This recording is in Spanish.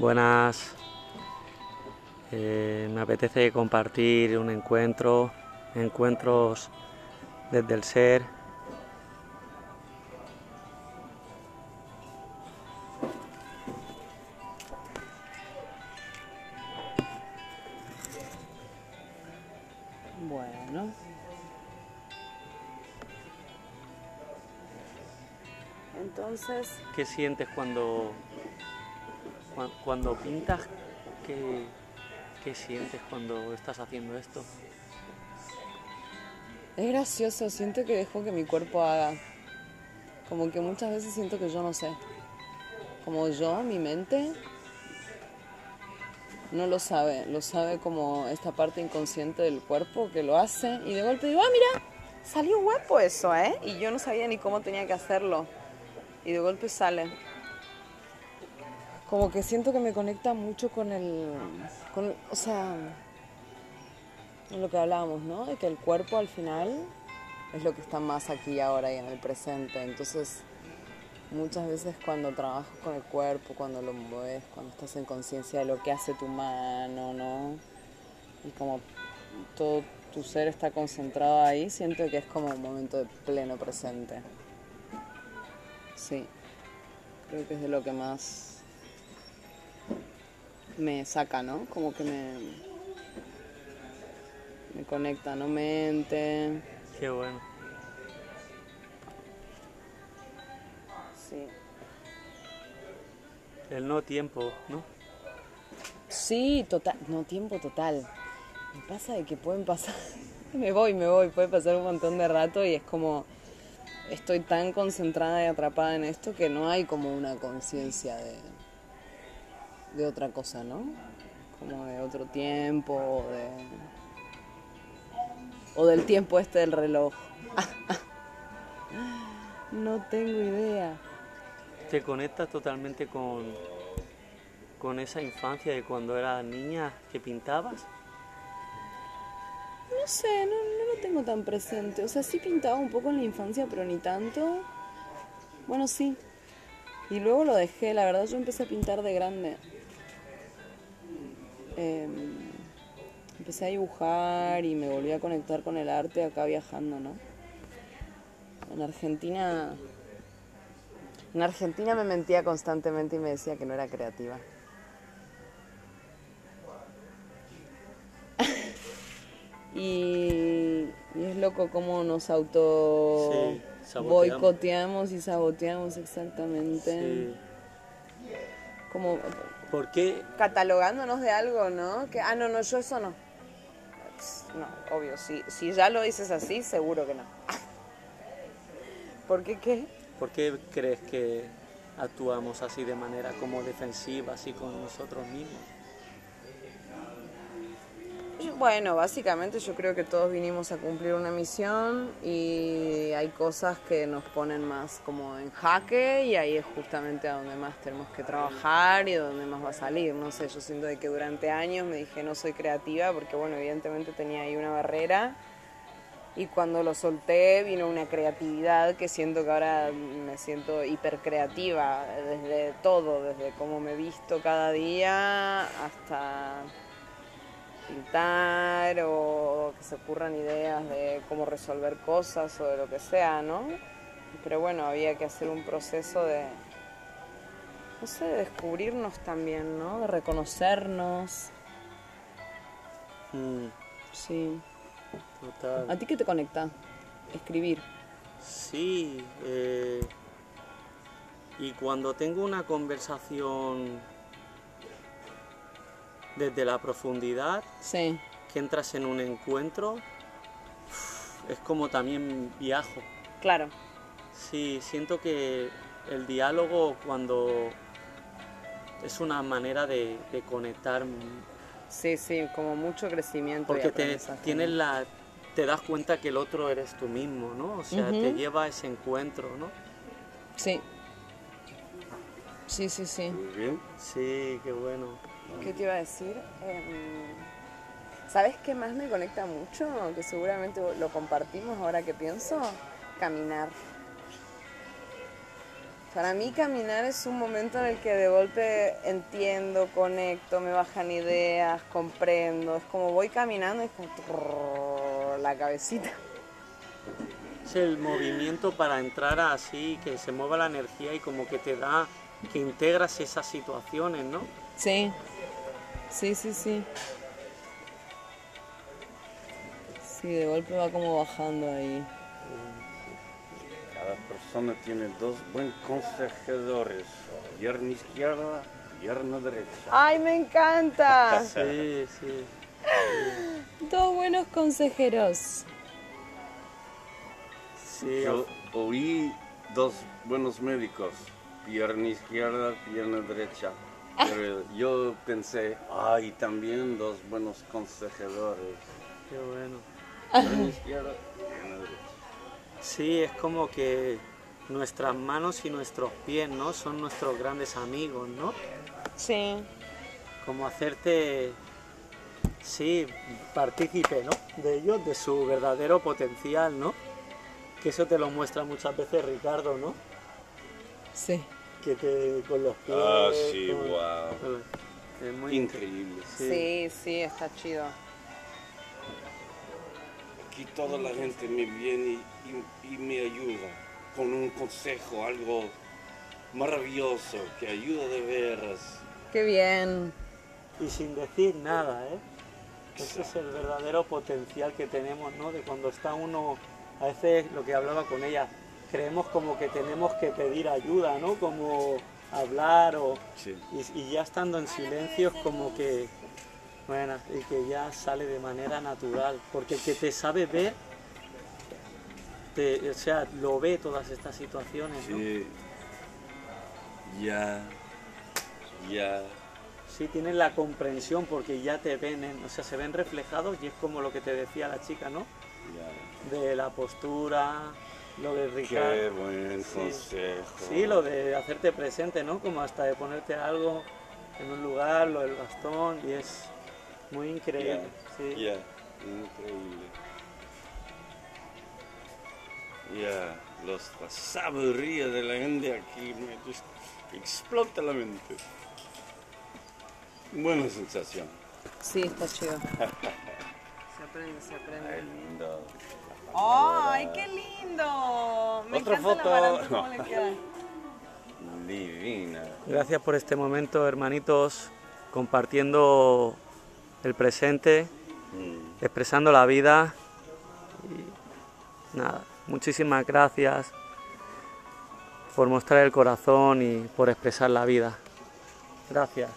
Buenas. Eh, me apetece compartir un encuentro, encuentros desde el ser. Bueno. Entonces, ¿Qué sientes cuando, cua- cuando pintas? ¿Qué, ¿Qué sientes cuando estás haciendo esto? es gracioso, siento que dejo que mi cuerpo haga. Como que muchas veces siento que yo no sé. Como yo, mi mente, no lo sabe. Lo sabe como esta parte inconsciente del cuerpo que lo hace. Y de golpe digo, ah, mira, salió guapo eso, ¿eh? Y yo no sabía ni cómo tenía que hacerlo. Y de golpe sale. Como que siento que me conecta mucho con el... Con, o sea, lo que hablábamos, ¿no? De que el cuerpo al final es lo que está más aquí ahora y en el presente. Entonces, muchas veces cuando trabajas con el cuerpo, cuando lo mueves, cuando estás en conciencia de lo que hace tu mano, ¿no? Y como todo tu ser está concentrado ahí, siento que es como un momento de pleno presente. Sí, creo que es de lo que más me saca, ¿no? Como que me, me conecta, ¿no? Mente. Qué bueno. Sí. El no tiempo, ¿no? Sí, total. No, tiempo total. Me pasa de que pueden pasar. me voy, me voy. Puede pasar un montón de rato y es como. Estoy tan concentrada y atrapada en esto que no hay como una conciencia de. De otra cosa, ¿no? Como de otro tiempo o de. o del tiempo este del reloj. no tengo idea. Te conectas totalmente con, con esa infancia de cuando eras niña que pintabas. No sé, no, no lo tengo tan presente. O sea, sí pintaba un poco en la infancia, pero ni tanto. Bueno, sí. Y luego lo dejé, la verdad yo empecé a pintar de grande. Eh, empecé a dibujar y me volví a conectar con el arte acá viajando, ¿no? En Argentina... En Argentina me mentía constantemente y me decía que no era creativa. Y, y es loco cómo nos auto Sí, saboteamos. boicoteamos y saboteamos exactamente. Sí. Como ¿Por qué? catalogándonos de algo, ¿no? Que, ah, no, no, yo eso no. No, obvio, si, si ya lo dices así, seguro que no. ¿Por qué qué? ¿Por qué crees que actuamos así de manera como defensiva, así con nosotros mismos? Bueno, básicamente yo creo que todos vinimos a cumplir una misión y hay cosas que nos ponen más como en jaque y ahí es justamente a donde más tenemos que trabajar y donde más va a salir. No sé, yo siento de que durante años me dije no soy creativa porque bueno, evidentemente tenía ahí una barrera y cuando lo solté vino una creatividad que siento que ahora me siento hipercreativa desde todo, desde cómo me visto cada día hasta pintar o que se ocurran ideas de cómo resolver cosas o de lo que sea, ¿no? Pero bueno, había que hacer un proceso de, no sé, de descubrirnos también, ¿no? De reconocernos. Mm, Sí. total. ¿A ti qué te conecta? Escribir. Sí, eh, y cuando tengo una conversación desde la profundidad, Sí. que entras en un encuentro, es como también viajo. Claro. Sí, siento que el diálogo cuando es una manera de, de conectar, Sí, sí, como mucho crecimiento. porque te, tienes la, te das cuenta que el otro eres tú mismo, ¿no? O sea, te lleva a ese encuentro, ¿no? Sí. Sí, sí, sí. Muy bien. Sí, qué bueno. ¿Qué te iba a decir? Em, ¿Sabes qué más me conecta mucho? Que seguramente lo compartimos ahora que pienso. Caminar. Para mí caminar es un momento en el que de golpe entiendo, conecto, me bajan ideas, comprendo. Es como voy caminando y es como la cabecita. Es el movimiento para entrar así, que se mueva la energía y como que te da, que integras esas situaciones, ¿no? Sí, sí, sí, sí. Sí, de golpe va como bajando ahí. Cada persona tiene dos buen consejadores, pierna izquierda, pierna derecha. ¡Ay, me encanta! Sí, sí. Dos buenos consejeros. Sí, Yo oí dos buenos médicos, pierna izquierda, pierna derecha. Pero yo pensé, ay, también dos buenos consejadores, qué bueno. izquierda, derecha. Sí, es como que nuestras manos y nuestros pies, ¿no? Son nuestros grandes amigos, ¿no? Sí. Como hacerte, sí, partícipe, ¿no? De ellos, de su verdadero potencial, ¿no? Que eso te lo muestra muchas veces Ricardo, ¿no? Sí. Que te, con los pies... Ah, sí, con- wow. Es muy Increíble. Sí, sí, está chido. Aquí toda la gente me viene y, y me ayuda con un consejo, algo maravilloso que ayuda de veras. Qué bien. Y sin decir nada, ¿eh? Ese es el verdadero potencial que tenemos, ¿no? De cuando está uno, a veces lo que hablaba con ella, creemos como que tenemos que pedir ayuda, ¿no? Como hablar o... Sí. Y, y ya estando en silencio es como que, bueno, y que ya sale de manera natural, porque el que te sabe ver, te- o sea, lo ve todas estas situaciones, ¿no? Sí. Ya. Ya. Sí, tienen la comprensión porque ya te ven, ¿eh? o sea, se ven reflejados y es como lo que te decía la chica, ¿no? Ya. De la postura, lo de Qué Ricardo. buen Sí. consejo. Sí, lo de hacerte presente, ¿no? Como hasta de ponerte algo en un lugar, lo del bastón, y es muy increíble. Sí. Ya. Increíble. Ya. Los, la sabiduría de la gente aquí me just explota la mente. Buena sensación. Sí, está chido. Se aprende, se aprende. Ay, lindo. ¡Ay, qué lindo! Me Otra foto. la baranda, cómo le queda. Divina. Gracias por este momento, hermanitos, compartiendo el presente, Mm. expresando la vida. Y nada, muchísimas gracias por mostrar el corazón y por expresar la vida. Gracias.